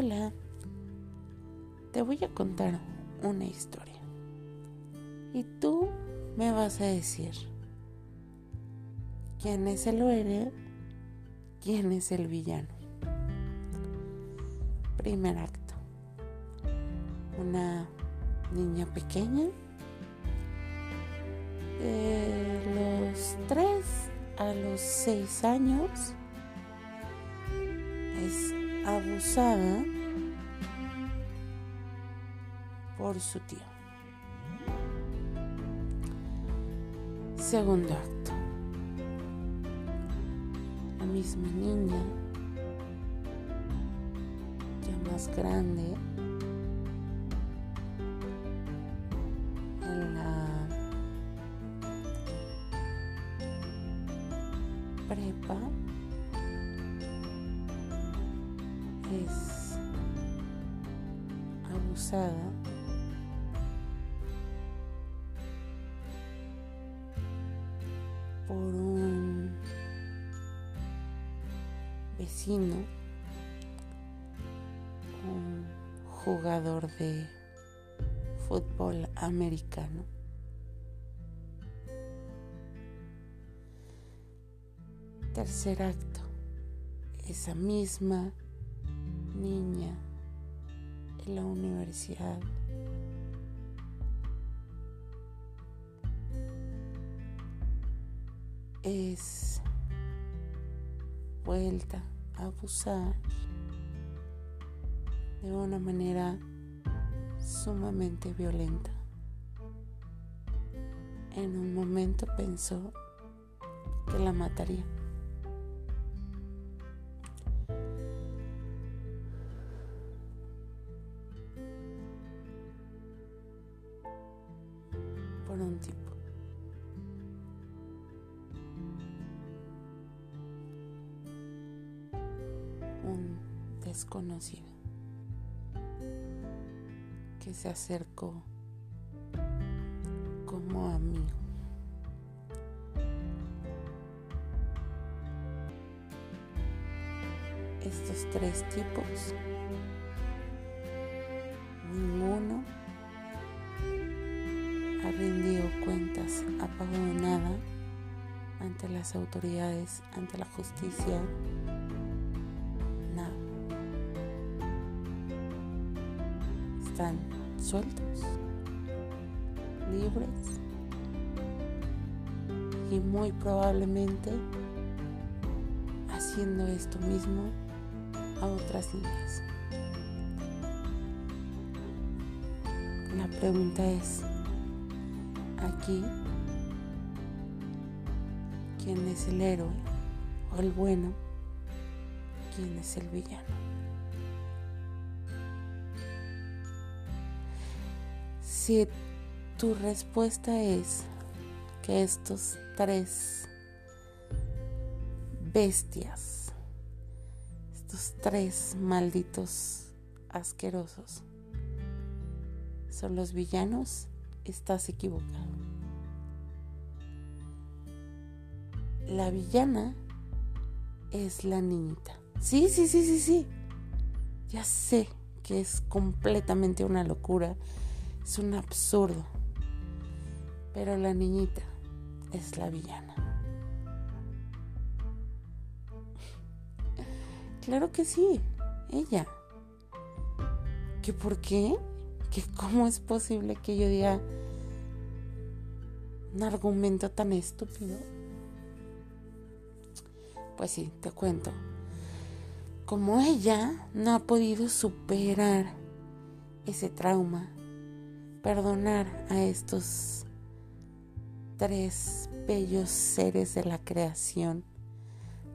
Hola, te voy a contar una historia. Y tú me vas a decir quién es el héroe, quién es el villano. Primer acto. Una niña pequeña de los 3 a los 6 años abusada por su tío. Segundo acto. La misma niña, ya más grande, vecino, un jugador de fútbol americano. Tercer acto, esa misma niña en la universidad es vuelta a abusar de una manera sumamente violenta. En un momento pensó que la mataría. Se acercó como amigo. Estos tres tipos, ninguno ha rendido cuentas, ha pagado nada ante las autoridades, ante la justicia, nada. Están sueltos, libres y muy probablemente haciendo esto mismo a otras niñas. La pregunta es, aquí, ¿quién es el héroe o el bueno? ¿Quién es el villano? Si tu respuesta es que estos tres bestias, estos tres malditos asquerosos, son los villanos, estás equivocado. La villana es la niñita. Sí, sí, sí, sí, sí. Ya sé que es completamente una locura, es un absurdo. Pero la niñita es la villana. Claro que sí, ella. ¿Que por qué? ¿Que cómo es posible que yo diga un argumento tan estúpido? Pues sí, te cuento. Como ella no ha podido superar ese trauma, perdonar a estos tres bellos seres de la creación,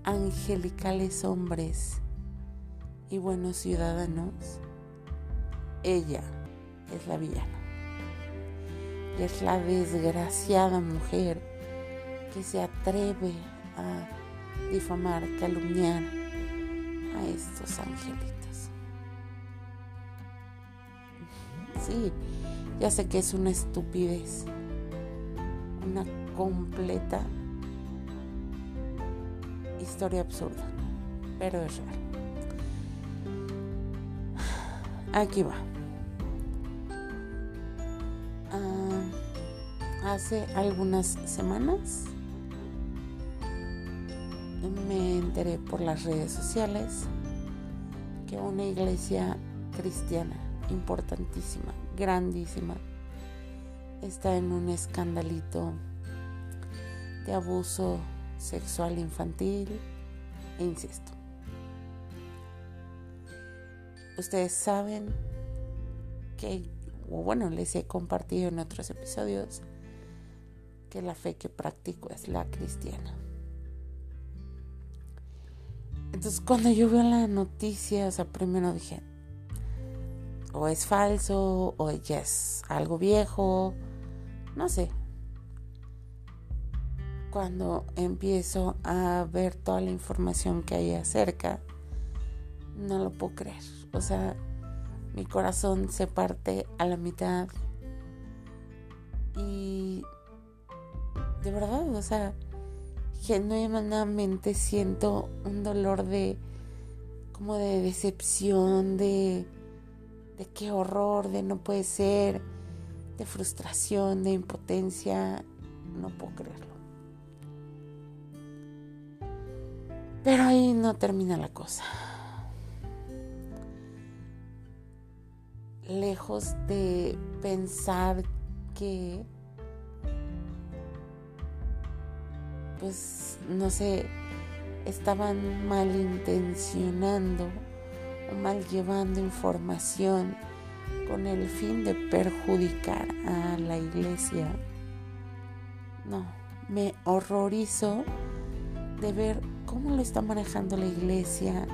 angelicales hombres y buenos ciudadanos, ella es la villana. Y es la desgraciada mujer que se atreve a difamar, calumniar a estos angelitos. Sí, ya sé que es una estupidez, una completa historia absurda, pero es real. aquí va. Ah, hace algunas semanas me enteré por las redes sociales que una iglesia cristiana importantísima, grandísima, está en un escandalito de abuso sexual infantil e incesto. Ustedes saben que, o bueno, les he compartido en otros episodios que la fe que practico es la cristiana. Entonces cuando yo veo la noticia, o sea, primero dije, o es falso, o ya es algo viejo, no sé. Cuando empiezo a ver toda la información que hay acerca, no lo puedo creer. O sea, mi corazón se parte a la mitad. Y de verdad, o sea, genuinamente siento un dolor de como de decepción, de, de qué horror, de no puede ser, de frustración, de impotencia, no puedo creerlo. Pero ahí no termina la cosa. Lejos de pensar que pues no sé, estaban malintencionando o mal llevando información con el fin de perjudicar a la iglesia. No, me horrorizo de ver cómo lo está manejando la iglesia,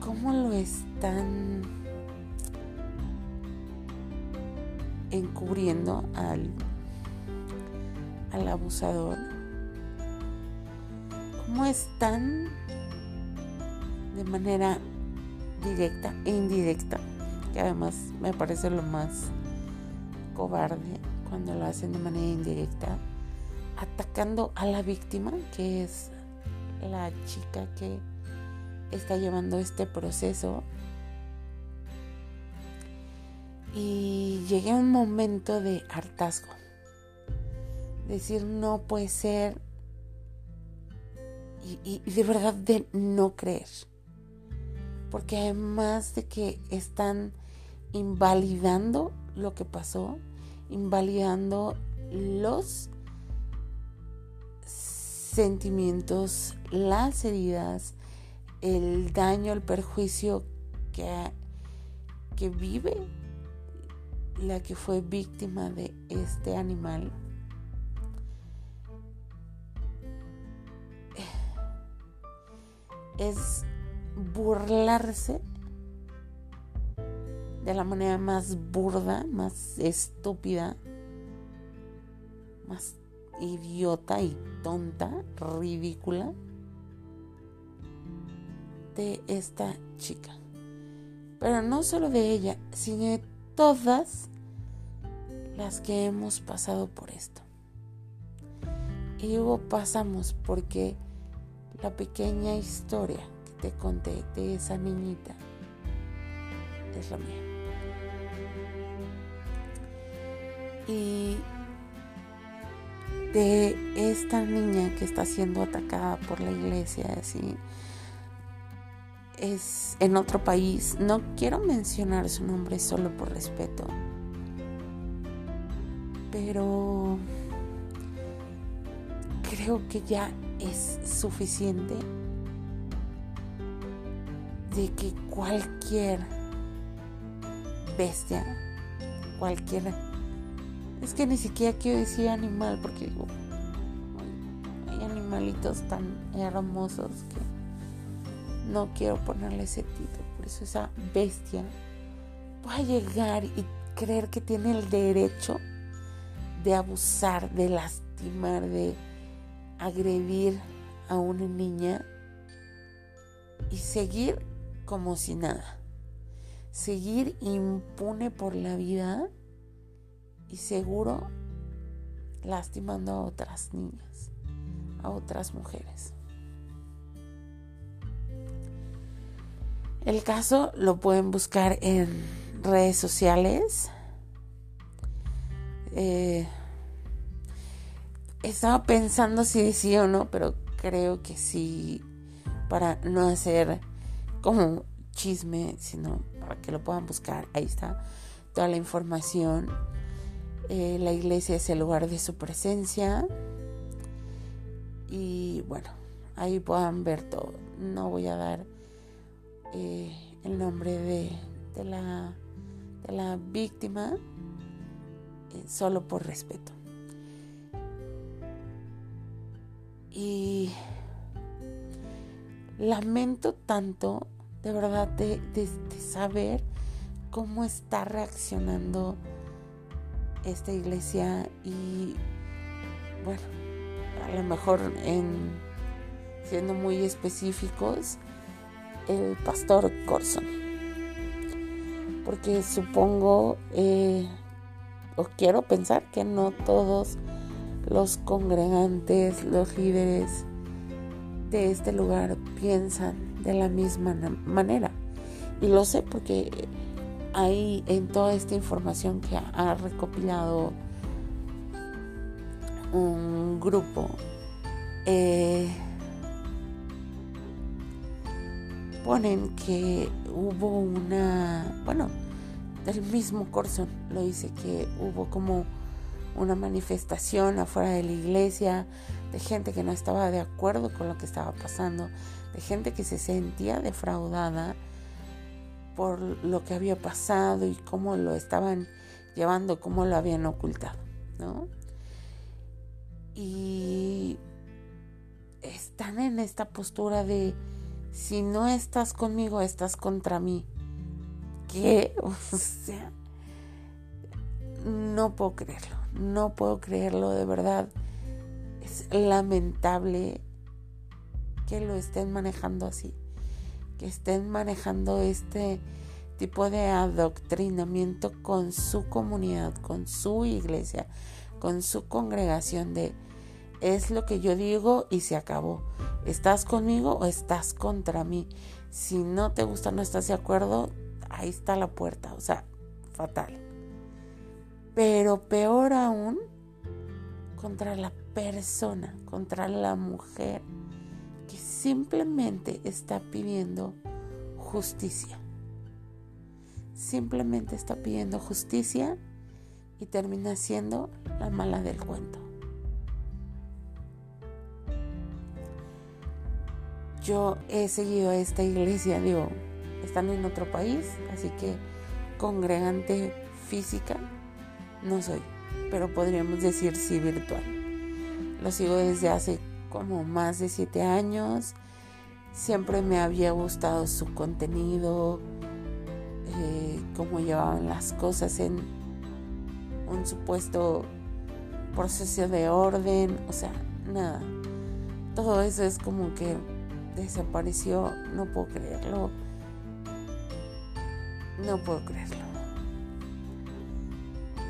cómo lo están encubriendo al al abusador, cómo están de manera directa e indirecta, que además me parece lo más cobarde cuando lo hacen de manera indirecta, atacando a la víctima, que es la chica que está llevando este proceso. Y llegué a un momento de hartazgo decir no puede ser y, de verdad de no creer. Porque además de que están invalidando lo que pasó, invalidando los sentimientos, las heridas, el daño, el perjuicio que, que vive la que fue víctima de este animal es burlarse de la manera más burda, más estúpida, más idiota y tonta, ridícula de esta chica. Pero no solo de ella, sino de todas las que hemos pasado por esto. Y luego pasamos porque la pequeña historia te conté de esa niñita es la mía. Y de esta niña que está siendo atacada por la iglesia, así es en otro país. No quiero mencionar su nombre solo por respeto, pero creo que ya es suficiente de que cualquier bestia, cualquier... Es que ni siquiera quiero decir animal porque digo, hay animalitos tan hermosos que no quiero ponerle ese título. Por eso esa bestia va a llegar y creer que tiene el derecho de abusar, de lastimar, de agredir a una niña y seguir como si nada. Seguir impune por la vida y seguro lastimando a otras niñas, a otras mujeres. El caso lo pueden buscar en redes sociales. Eh, estaba pensando si sí o no, pero creo que sí, para no hacer como chisme, sino para que lo puedan buscar. Ahí está toda la información. Eh, la iglesia es el lugar de su presencia. Y bueno, ahí puedan ver todo. No voy a dar eh, el nombre de, de, la, de la víctima eh, solo por respeto. Y lamento tanto, de verdad, de, saber cómo está reaccionando esta iglesia y bueno, a lo mejor en siendo muy específicos, el pastor Corson. Porque supongo, eh, o quiero pensar que no todos los congregantes, los líderes de este lugar piensan de la misma manera. Y lo sé porque hay en toda esta información que ha recopilado un grupo, eh, ponen que hubo una, bueno, del mismo Corson lo dice que hubo como una manifestación afuera de la iglesia de gente que no estaba de acuerdo con lo que estaba pasando, de gente que se sentía defraudada por lo que había pasado y cómo lo estaban llevando, cómo lo habían ocultado, ¿no? Y están en esta postura de si no estás conmigo, estás contra mí. Que, o sea, no puedo creerlo, no puedo creerlo de verdad. Es lamentable que lo estén manejando así, que estén manejando este tipo de adoctrinamiento con su comunidad, con su iglesia, con su congregación de es lo que yo digo y se acabó. ¿Estás conmigo o estás contra mí? Si no te gusta, no estás de acuerdo, ahí está la puerta, o sea, fatal. Pero peor aún, contra la persona, contra la mujer que simplemente está pidiendo justicia. Simplemente está pidiendo justicia y termina siendo la mala del cuento. Yo he seguido a esta iglesia, digo, están en otro país, así que congregante física no soy, pero podríamos decir sí virtual. Lo sigo desde hace como más de siete años. Siempre me había gustado su contenido, eh, cómo llevaban las cosas en un supuesto proceso de orden, o sea, nada. Todo eso es como que desapareció, no puedo creerlo. No puedo creerlo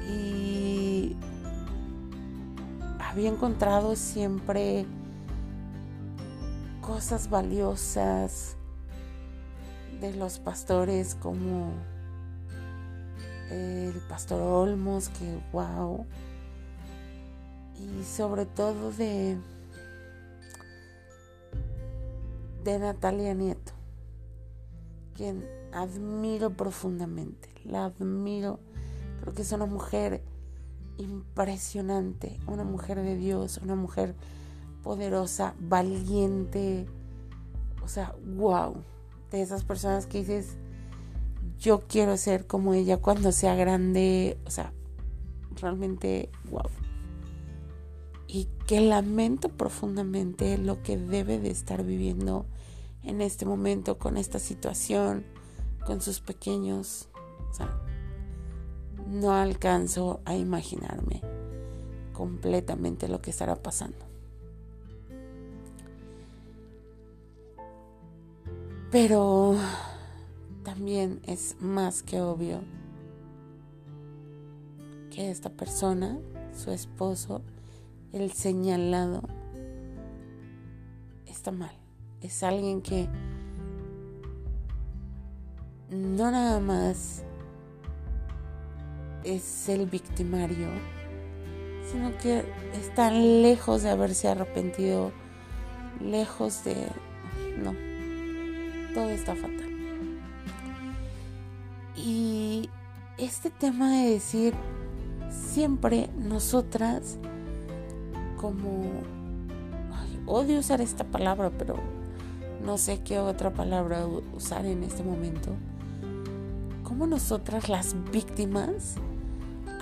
y había encontrado siempre cosas valiosas de los pastores como el pastor Olmos, que wow, y sobre todo de de Natalia Nieto, quien admiro profundamente, la admiro Creo que es una mujer impresionante, una mujer de Dios, una mujer poderosa, valiente, o sea, wow, de esas personas que dices, yo quiero ser como ella cuando sea grande, o sea, realmente wow. Y que lamento profundamente lo que debe de estar viviendo en este momento con esta situación, con sus pequeños, o sea, no alcanzo a imaginarme completamente lo que estará pasando. Pero también es más que obvio que esta persona, su esposo, el señalado, está mal. Es alguien que no nada más es el victimario, sino que está lejos de haberse arrepentido, lejos de... No, todo está fatal. Y este tema de decir, siempre nosotras, como... odio usar esta palabra, pero no sé qué otra palabra usar en este momento. Como nosotras las víctimas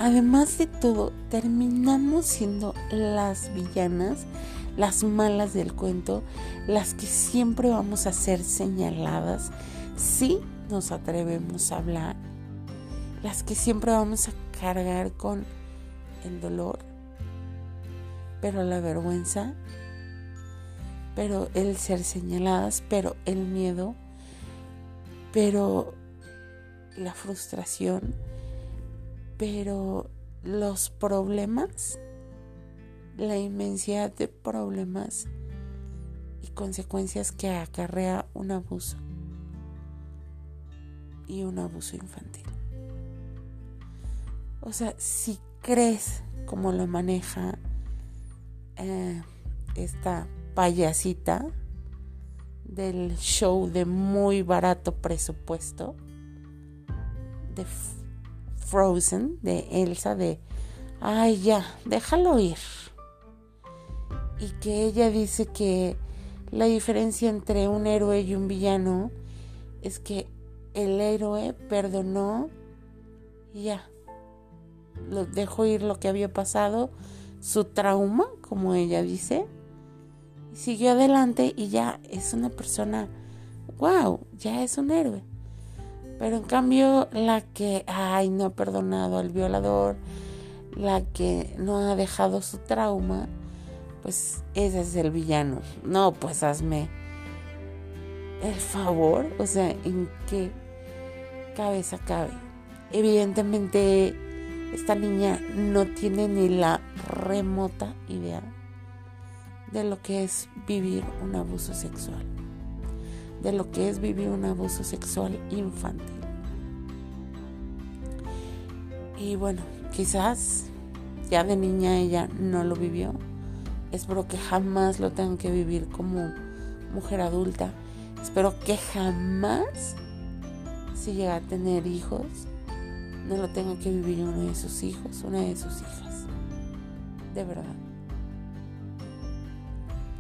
además de todo, terminamos siendo las villanas, las malas del cuento, las que siempre vamos a ser señaladas. Si nos atrevemos a hablar, las que siempre vamos a cargar con el dolor, pero la vergüenza, pero el ser señaladas, pero el miedo, pero la frustración pero los problemas, la inmensidad de problemas y consecuencias que acarrea un abuso y un abuso infantil. O sea, si crees como lo maneja eh, esta payasita del show de muy barato presupuesto, de Frozen de Elsa de, ay ya, déjalo ir. Y que ella dice que la diferencia entre un héroe y un villano es que el héroe perdonó y ya, lo dejó ir lo que había pasado, su trauma, como ella dice, y siguió adelante y ya es una persona, wow, ya es un héroe. Pero en cambio, la que, ay, no ha perdonado al violador, la que no ha dejado su trauma, pues ese es el villano. No, pues hazme el favor, o sea, ¿en qué cabeza cabe? Evidentemente, esta niña no tiene ni la remota idea de lo que es vivir un abuso sexual de lo que es vivir un abuso sexual infantil. Y bueno, quizás ya de niña ella no lo vivió. Espero que jamás lo tengan que vivir como mujer adulta. Espero que jamás, si llega a tener hijos, no lo tenga que vivir uno de sus hijos, una de sus hijas. De verdad.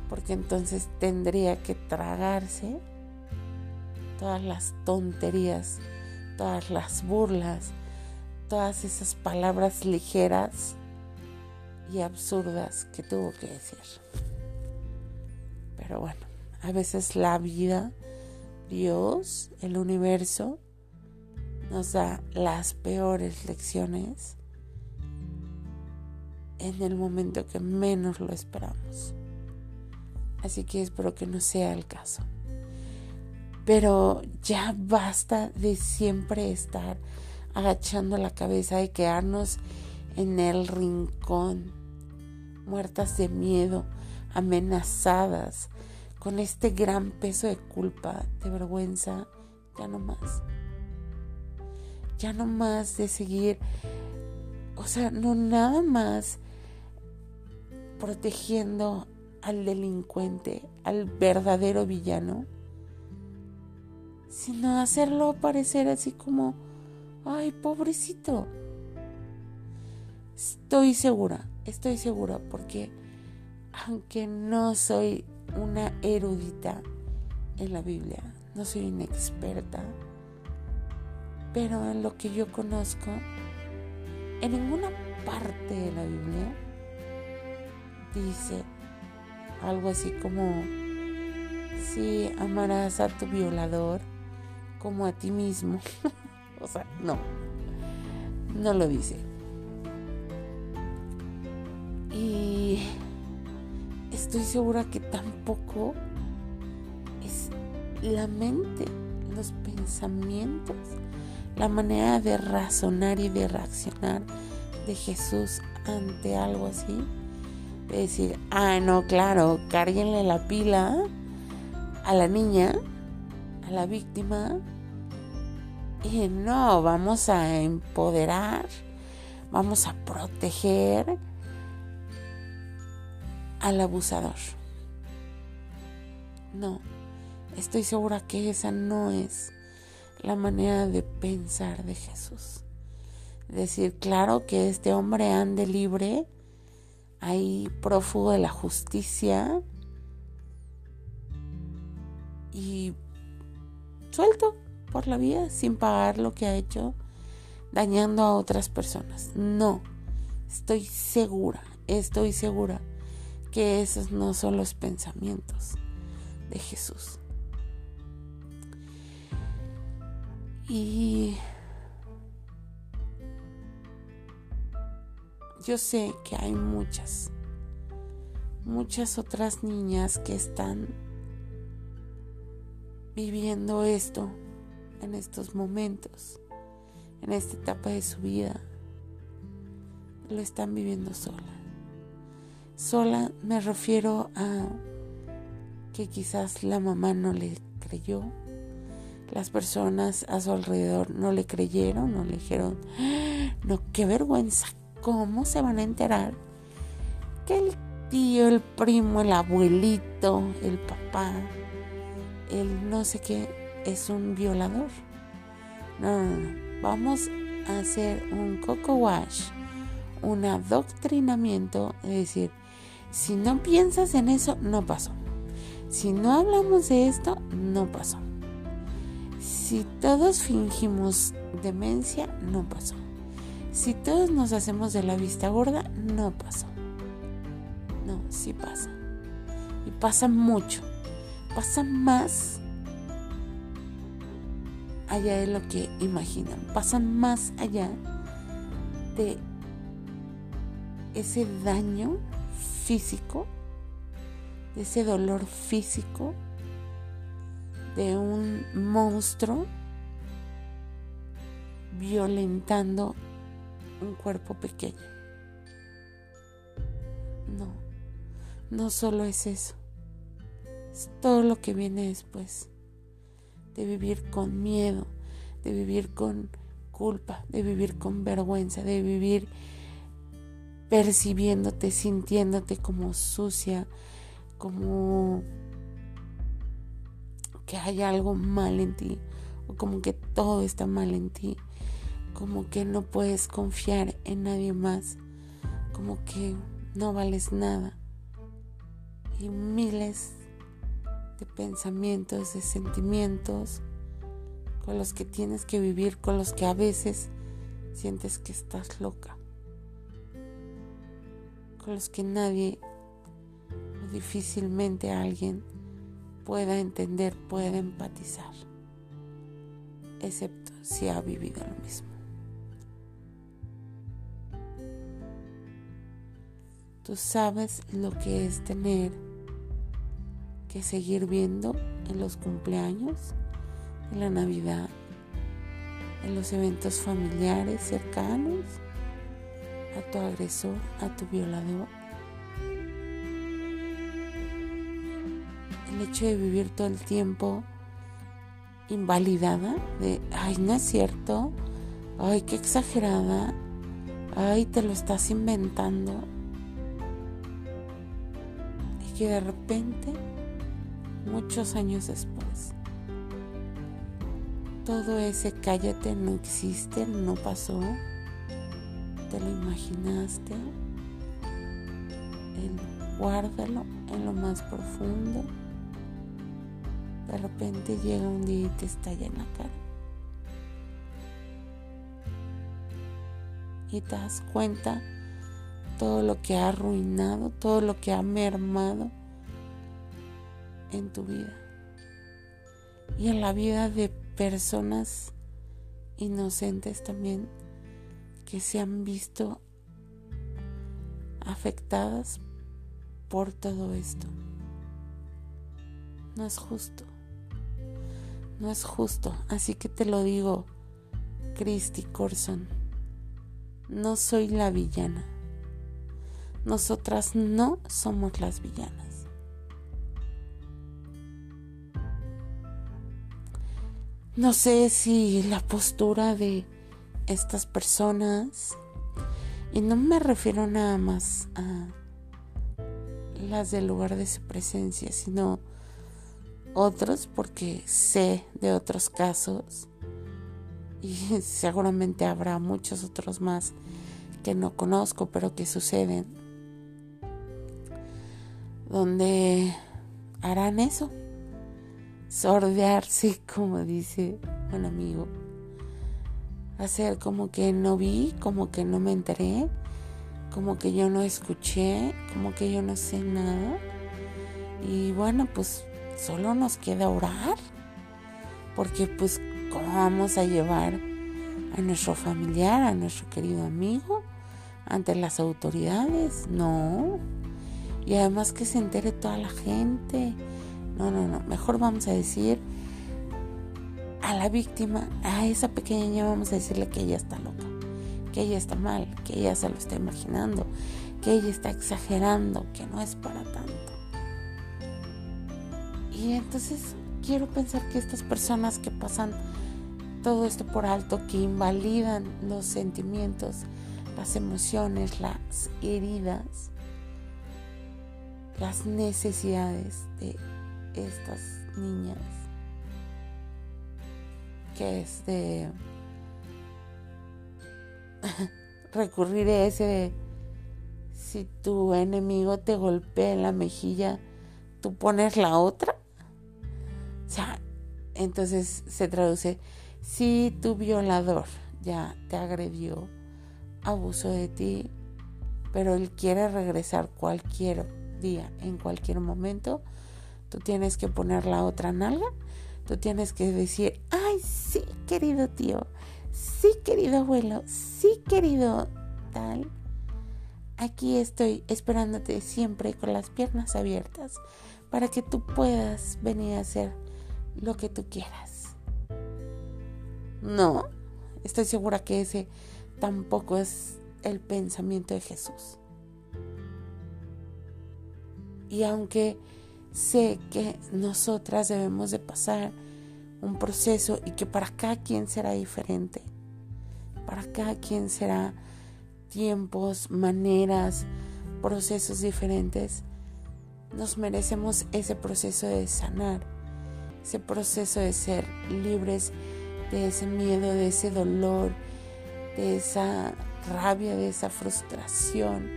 Porque entonces tendría que tragarse todas las tonterías, todas las burlas, todas esas palabras ligeras y absurdas que tuvo que decir. Pero bueno, a veces la vida, Dios, el universo, nos da las peores lecciones en el momento que menos lo esperamos. Así que espero que no sea el caso. Pero ya basta de siempre estar agachando la cabeza y quedarnos en el rincón, muertas de miedo, amenazadas, con este gran peso de culpa, de vergüenza, ya no más. Ya no más de seguir, o sea, no nada más protegiendo al delincuente, al verdadero villano, sino hacerlo parecer así como, ay, pobrecito. Estoy segura, estoy segura, porque aunque no soy una erudita en la Biblia, no soy una experta, pero en lo que yo conozco, en ninguna parte de la Biblia dice algo así como, si amarás a tu violador, como a ti mismo. o sea, no, no lo dice. Y estoy segura que tampoco es la mente, los pensamientos, la manera de razonar y de reaccionar de Jesús ante algo así. De decir, ah, no, claro, cárguenle la pila a la niña, la víctima, Y no, vamos a empoderar, vamos a proteger al abusador. No, estoy segura que esa no es la manera de pensar de Jesús. Decir, claro que este hombre ande libre, ahí prófugo de la justicia y suelto por la vida sin pagar lo que ha hecho, dañando a otras personas. No, estoy segura, estoy segura que esos no son los pensamientos de Jesús. Y yo sé que hay muchas, muchas otras niñas que están viviendo esto en estos momentos, en esta etapa de su vida. Lo están viviendo sola. Sola me refiero a que quizás la mamá no le creyó, las personas a su alrededor no le creyeron, no le dijeron, ah, no, qué vergüenza, ¿cómo se van a enterar que el tío, el primo, el abuelito, el papá, el no sé qué, es un violador? No, no, no, vamos a hacer un coco wash, un adoctrinamiento, es decir, si no piensas en eso, no pasó. Si no hablamos de esto, no pasó. Si todos fingimos demencia, no pasó. Si todos nos hacemos de la vista gorda, no pasó. No, sí pasa. Y pasa mucho. Pasa más allá de lo que imaginan. Pasa más allá de ese daño físico, de ese dolor físico de un monstruo violentando un cuerpo pequeño. No, no solo es eso, todo lo que viene después, de vivir con miedo, de vivir con culpa, de vivir con vergüenza, de vivir percibiéndote, sintiéndote como sucia, como que hay algo mal en ti o como que todo está mal en ti, como que no puedes confiar en nadie más, como que no vales nada. Y miles de pensamientos, de sentimientos con los que tienes que vivir, con los que a veces sientes que estás loca, con los que nadie o difícilmente alguien pueda entender, pueda empatizar, excepto si ha vivido lo mismo. Tú sabes lo que es tener que seguir viendo en los cumpleaños, en la Navidad, en los eventos familiares cercanos, a tu agresor, a tu violador el hecho de vivir todo el tiempo invalidada, de, ay, no es cierto, ay, qué exagerada, ay, te lo estás inventando. Y que de repente, muchos años después, todo ese cállate no existe, no pasó, te lo imaginaste, el guárdalo en lo más profundo. De repente llega un día y te estalla en la cara. Y te das cuenta todo lo que ha arruinado, todo lo que ha mermado en tu vida. Y en la vida de personas inocentes también que se han visto afectadas por todo esto. No es justo. No es justo, así que te lo digo, Christy Corson. No soy la villana. Nosotras no somos las villanas. No sé si la postura de estas personas, y no me refiero nada más a las del lugar de su presencia, sino otros, porque sé de otros casos, y seguramente habrá muchos otros más que no conozco, pero que suceden, donde harán eso, sordearse, como dice un amigo, hacer como que no vi, como que no me enteré, como que yo no escuché, como que yo no sé nada. Y bueno, pues solo nos queda orar, porque pues ¿cómo vamos a llevar a nuestro familiar, a nuestro querido amigo ante las autoridades? No. Y además que se entere toda la gente. No, no, no. Mejor vamos a decir a la víctima, a esa pequeña niña vamos a decirle que ella está loca, que ella está mal, que ella se lo está imaginando, que ella está exagerando, que no es para tanto. Y entonces quiero pensar que estas personas que pasan todo esto por alto, que invalidan los sentimientos, las emociones, las heridas, las necesidades de estas niñas, que es de recurrir a ese si tu enemigo te golpea en la mejilla, tú pones la otra. O sea, entonces se traduce, si tu violador ya te agredió, abuso de ti, pero él quiere regresar cualquier día, en cualquier momento, tú tienes que poner la otra nalga, tú tienes que decir, ay, sí, querido tío, sí, querido abuelo, sí, querido tal. Aquí estoy esperándote siempre con las piernas abiertas para que tú puedas venir a hacer lo que tú quieras. No, estoy segura que ese tampoco es el pensamiento de Jesús. Y aunque sé que nosotras debemos de pasar un proceso y que para cada quien será diferente, para cada quien será tiempos, maneras, procesos diferentes, nos merecemos ese proceso de sanar, ese proceso de ser libres de ese miedo, de ese dolor, de esa rabia, de esa frustración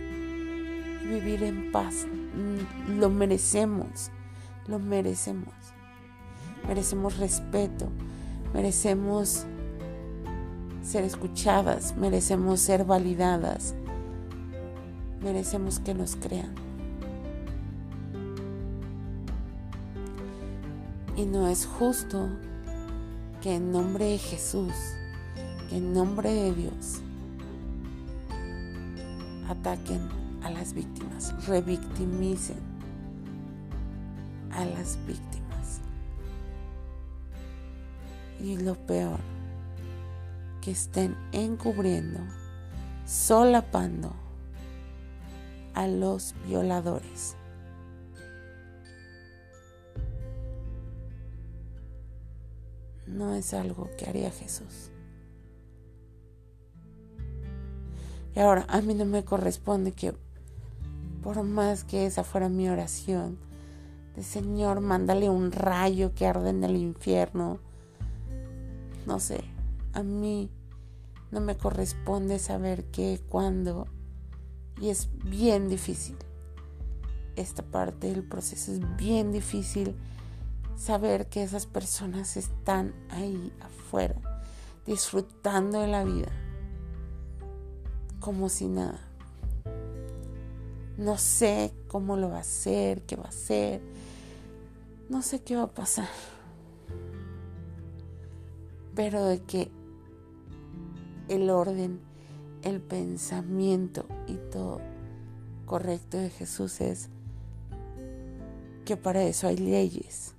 y vivir en paz. Mm, lo merecemos, lo merecemos. Merecemos respeto, merecemos ser escuchadas, merecemos ser validadas, merecemos que nos crean. Y no es justo que en nombre de Jesús, que en nombre de Dios, ataquen a las víctimas, revictimicen a las víctimas. Y lo peor, que estén encubriendo, solapando a los violadores. no es algo que haría Jesús. Y ahora, a mí no me corresponde que, por más que esa fuera mi oración, de Señor, mándale un rayo que arde en el infierno. No sé, a mí no me corresponde saber qué, cuándo, y es bien difícil. Esta parte del proceso es bien difícil saber que esas personas están ahí afuera, disfrutando de la vida, como si nada. No sé cómo lo va a hacer, qué va a hacer, no sé qué va a pasar, pero de que el orden, el pensamiento y todo correcto de Jesús es que para eso hay leyes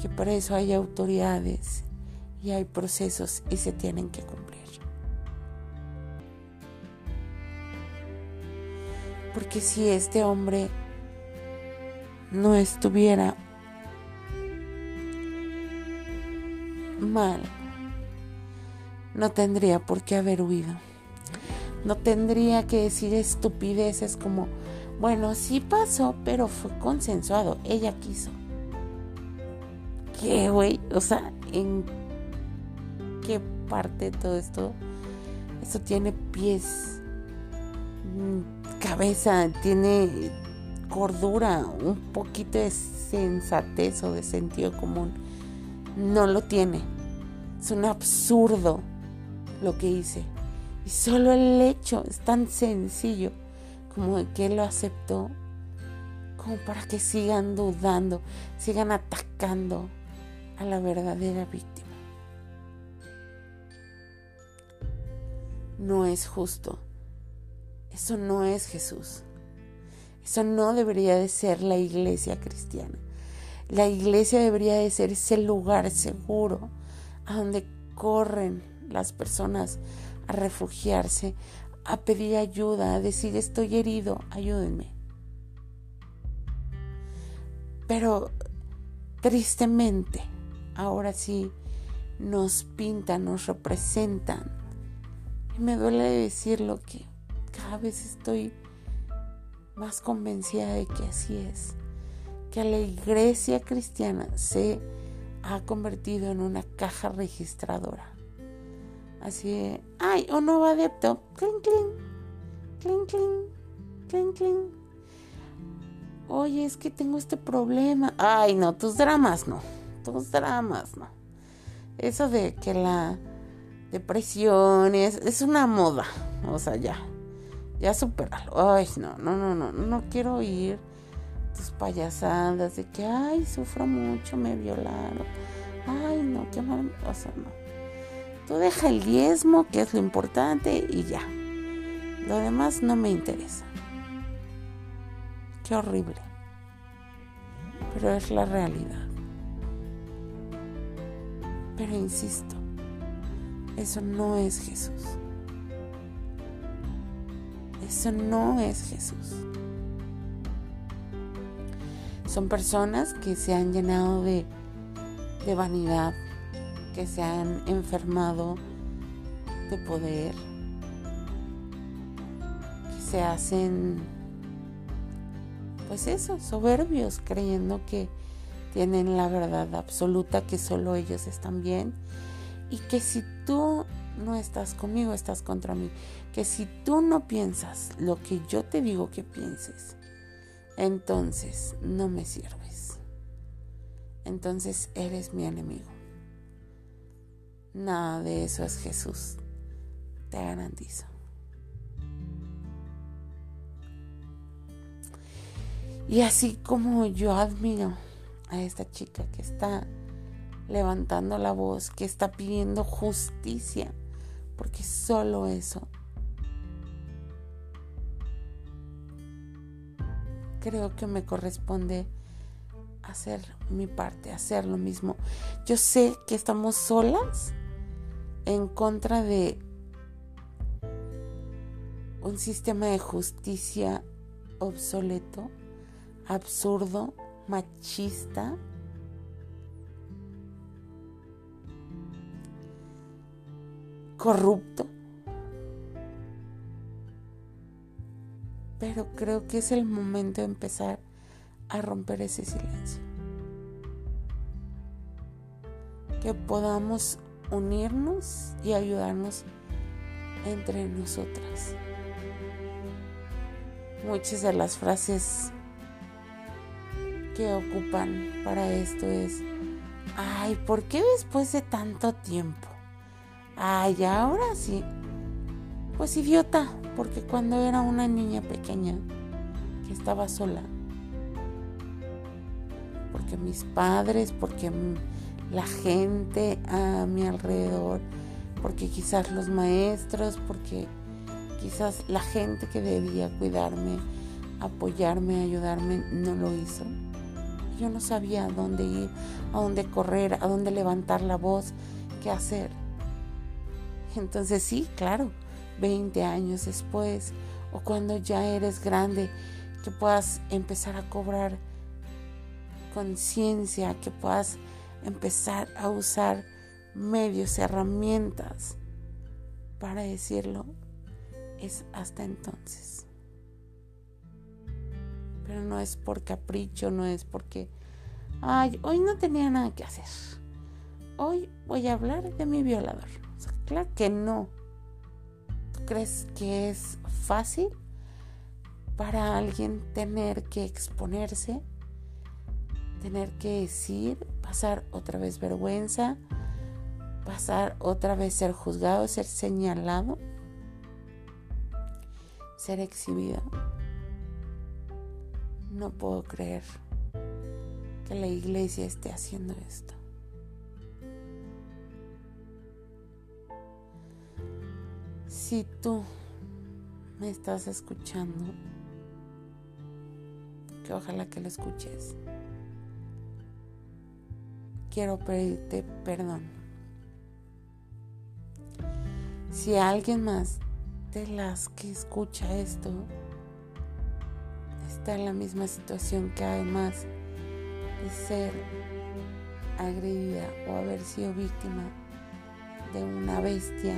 que para eso hay autoridades y hay procesos y se tienen que cumplir. Porque si este hombre no estuviera mal. No tendría por qué haber huido. No tendría que decir estupideces como, bueno, sí pasó, pero fue consensuado. Ella quiso. ¿Qué, güey? O sea, ¿en qué parte de todo esto? Esto tiene pies, cabeza, tiene cordura, un poquito de sensatez o de sentido común. No lo tiene. Es un absurdo lo que hice. Y solo el hecho es tan sencillo como que él lo aceptó, como para que sigan dudando, sigan atacando a la verdadera víctima. No es justo. Eso no es Jesús. Eso no debería de ser la iglesia cristiana. La iglesia debería de ser ese lugar seguro a donde corren las personas a refugiarse, a pedir ayuda, a decir estoy herido, ayúdenme. Pero tristemente, ahora sí, nos pintan, nos representan. Y me duele decirlo que cada vez estoy más convencida de que así es, que la iglesia cristiana se ha convertido en una caja registradora. Así, ay, un nuevo adepto, clink, clink, clink, clink, clink, clink. Oye, es que tengo este problema. Ay, no, tus dramas no, tus dramas no. Eso de que la depresión es, es una moda, o sea, ya, ya superalo. Ay, no, no, no, no, no quiero oír tus payasadas de que, ay, sufro mucho, me violaron. Ay, no, qué mal. O sea, no. Tú deja el diezmo, que es lo importante, y ya. Lo demás no me interesa. Qué horrible. Pero es la realidad. Pero insisto, eso no es Jesús. Eso no es Jesús. Son personas que se han llenado de, de vanidad, que se han enfermado de poder, que se hacen, pues eso, soberbios, creyendo que tienen la verdad absoluta, que solo ellos están bien y que si tú no estás conmigo, estás contra mí. Que si tú no piensas lo que yo te digo que pienses, entonces no me sirves. Entonces eres mi enemigo. Nada de eso es Jesús, te garantizo. Y así como yo admiro a esta chica que está levantando la voz, que está pidiendo justicia, porque solo eso creo que me corresponde hacer mi parte, hacer lo mismo. Yo sé que estamos solas en contra de un sistema de justicia obsoleto, absurdo, machista, corrupto. Pero creo que es el momento de empezar a romper ese silencio. Que podamos unirnos y ayudarnos entre nosotras. Muchas de las frases que ocupan para esto es, ay, ¿por qué después de tanto tiempo? Ay, ahora sí. Pues idiota, porque cuando era una niña pequeña que estaba sola, porque mis padres, porque la gente a mi alrededor, porque quizás los maestros, porque quizás la gente que debía cuidarme, apoyarme, ayudarme, no lo hizo. Yo no sabía a dónde ir, a dónde correr, a dónde levantar la voz, qué hacer. Entonces sí, claro, 20 años después o cuando ya eres grande, que puedas empezar a cobrar conciencia, que puedas empezar a usar medios, herramientas para decirlo, es hasta entonces. Pero no es por capricho, no es porque, ay, hoy no tenía nada que hacer. Hoy voy a hablar de mi violador. Claro que no. ¿Tú crees que es fácil para alguien tener que exponerse? Tener que decir, pasar otra vez vergüenza, pasar otra vez ser juzgado, ser señalado, ser exhibido. No puedo creer que la iglesia esté haciendo esto. Si tú me estás escuchando, que ojalá que lo escuches, quiero pedirte perdón. Si alguien más de las que escucha esto está en la misma situación que además de ser agredida o haber sido víctima de una bestia,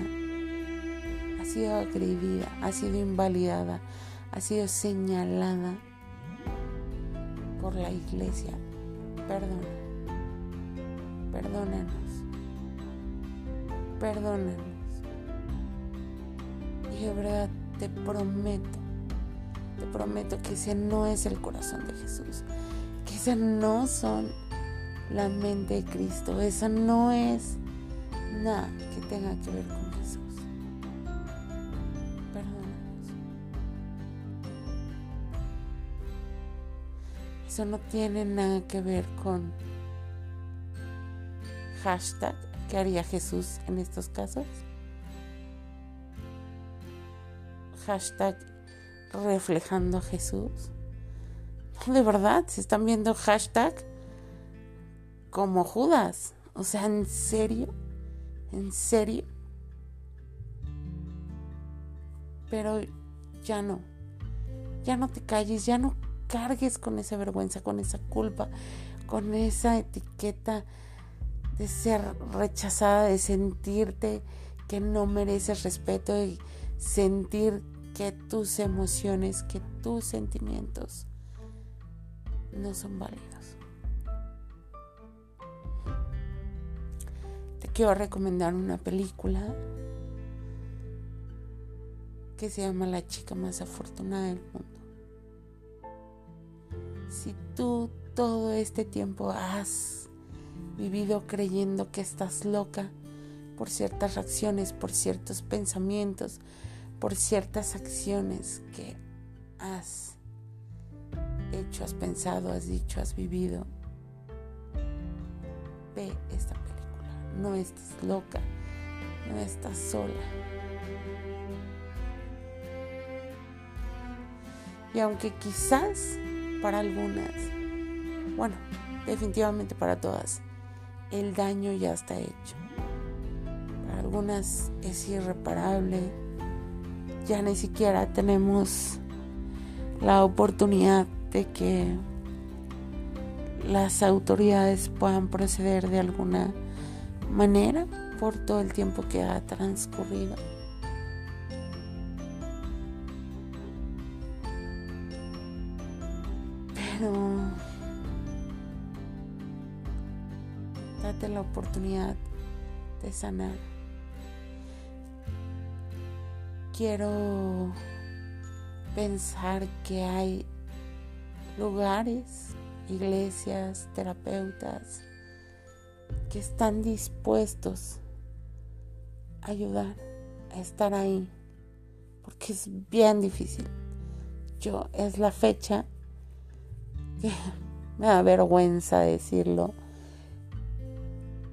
sido agredida, ha sido invalidada, ha sido señalada por la iglesia. Perdona, perdónanos, perdónanos. De verdad te prometo, te prometo que ese no es el corazón de Jesús, que ese no son la mente de Cristo, esa no es nada que tenga que ver con Eso no tiene nada que ver con hashtag que haría Jesús en estos casos. hashtag reflejando a Jesús. De verdad, se están viendo hashtag como Judas. O sea, ¿en serio? ¿En serio? Pero ya no. Ya no te calles, ya no cargues con esa vergüenza, con esa culpa, con esa etiqueta de ser rechazada, de sentirte que no mereces respeto y sentir que tus emociones, que tus sentimientos no son válidos. Te quiero recomendar una película que se llama La chica más afortunada del mundo. Si tú todo este tiempo has vivido creyendo que estás loca por ciertas reacciones, por ciertos pensamientos, por ciertas acciones que has hecho, has pensado, has dicho, has vivido. Ve esta película. No estás loca, no estás sola. Y aunque quizás para algunas, bueno, definitivamente para todas, el daño ya está hecho. Para algunas es irreparable ya ni siquiera tenemos la oportunidad de que las autoridades puedan proceder de alguna manera por todo el tiempo que ha transcurrido. Date la oportunidad de sanar. quiero pensar que hay lugares, iglesias, terapeutas que están dispuestos a ayudar, a estar ahí, porque es bien difícil. Yo es la fecha que me da vergüenza decirlo.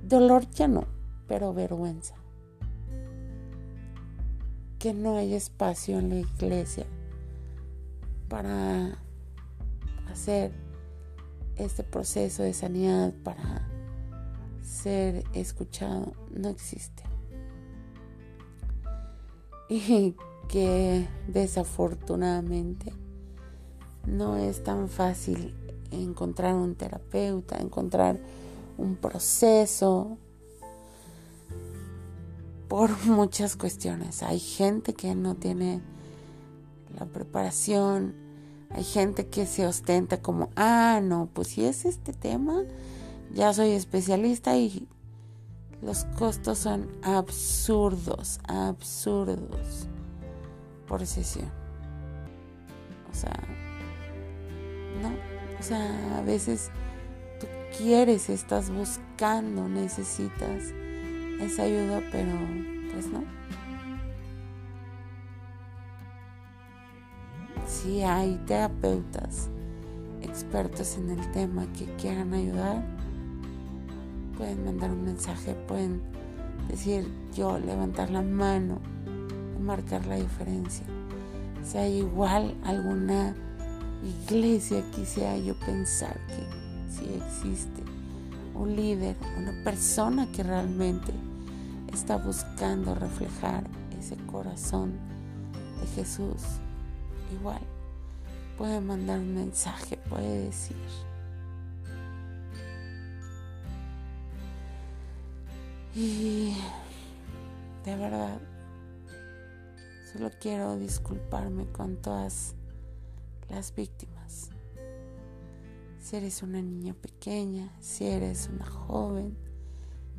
Dolor ya no, pero vergüenza que no hay espacio en la iglesia para hacer este proceso de sanidad, para ser escuchado, no existe. Y que desafortunadamente no es tan fácil encontrar un terapeuta, encontrar un proceso por muchas cuestiones. Hay gente que no tiene la preparación, hay gente que se ostenta como, ah, no, pues si es este tema, ya soy especialista y los costos son absurdos, absurdos por sesión. O sea, no, o sea, a veces tú quieres, estás buscando, necesitas esa ayuda, pero pues no. Si hay terapeutas expertos en el tema que quieran ayudar, pueden mandar un mensaje, pueden decir yo, levantar la mano, marcar la diferencia. Si hay igual alguna iglesia quisiera yo pensar que si existe un líder, una persona que realmente está buscando reflejar ese corazón de Jesús, igual puede mandar un mensaje, puede decir. Y de verdad, solo quiero disculparme con todas las víctimas. Si eres una niña pequeña, si eres una joven,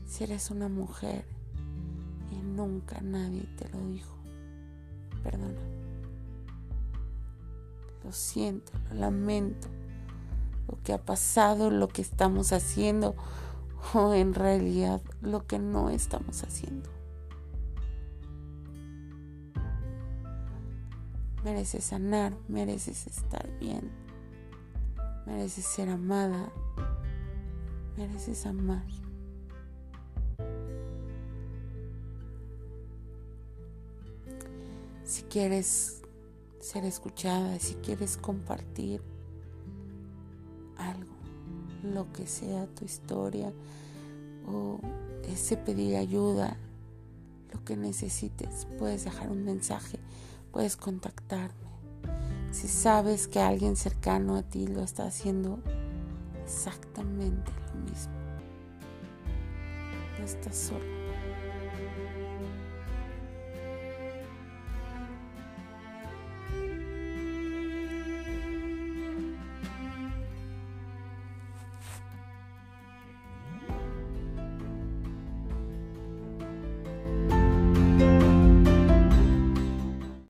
si eres una mujer y nunca nadie te lo dijo, perdona. Lo siento, lo lamento, lo que ha pasado, lo que estamos haciendo o en realidad lo que no estamos haciendo. Mereces sanar, mereces estar bien, mereces ser amada, mereces amar. Si quieres ser escuchada, si quieres compartir algo, lo que sea tu historia o ese pedir ayuda, lo que necesites, puedes dejar un mensaje puedes contactarme. Si sabes que alguien cercano a ti lo está haciendo exactamente lo mismo, estás solo.